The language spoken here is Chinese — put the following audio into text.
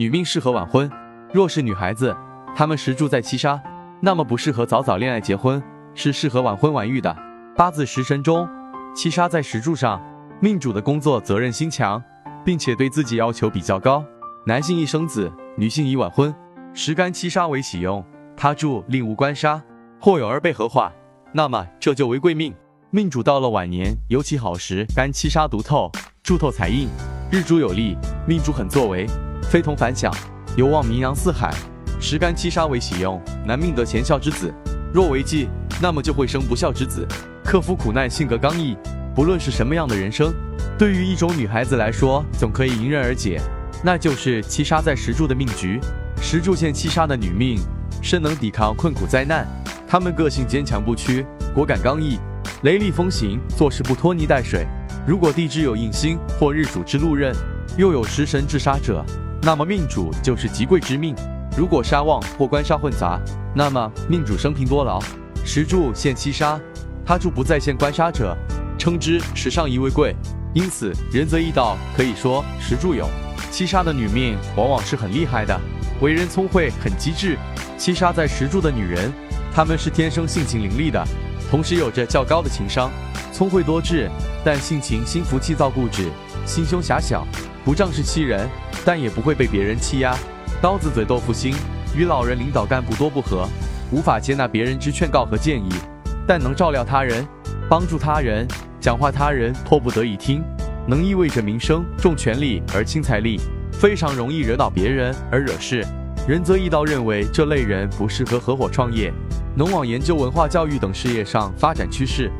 女命适合晚婚；若是女孩子，她们时柱在七杀，那么不适合早早恋爱结婚，是适合晚婚晚育的。八字食神中，七杀在石柱上，命主的工作责任心强，并且对自己要求比较高。男性宜生子，女性宜晚婚。十干七杀为喜用，他柱令无官杀，或有儿被合化，那么这就为贵命。命主到了晚年，尤其好时，干七杀独透，柱透财印，日主有利，命主很作为，非同凡响，有望名扬四海。时干七杀为喜用，男命得贤孝之子，若为忌，那么就会生不孝之子。克服苦难，性格刚毅，不论是什么样的人生，对于一种女孩子来说，总可以迎刃而解，那就是七杀在石柱的命局。石柱现七杀的女命，深能抵抗困苦灾难，她们个性坚强不屈，果敢刚毅。雷厉风行，做事不拖泥带水。如果地支有印星或日主之禄刃，又有食神制杀者，那么命主就是极贵之命。如果杀旺或官杀混杂，那么命主生平多劳。时柱现七杀，他柱不再现官杀者，称之时上一位贵。因此，仁则易道可以说时柱有七杀的女命，往往是很厉害的，为人聪慧，很机智。七杀在时柱的女人，她们是天生性情伶俐的。同时有着较高的情商，聪慧多智，但性情心浮气躁固执，心胸狭小，不仗势欺人，但也不会被别人欺压。刀子嘴豆腐心，与老人领导干部多不和，无法接纳别人之劝告和建议，但能照料他人，帮助他人，讲话他人迫不得已听，能意味着名声重权力而轻财力，非常容易惹恼别人而惹事。仁则易道认为这类人不适合合伙创业。能往研究文化教育等事业上发展趋势。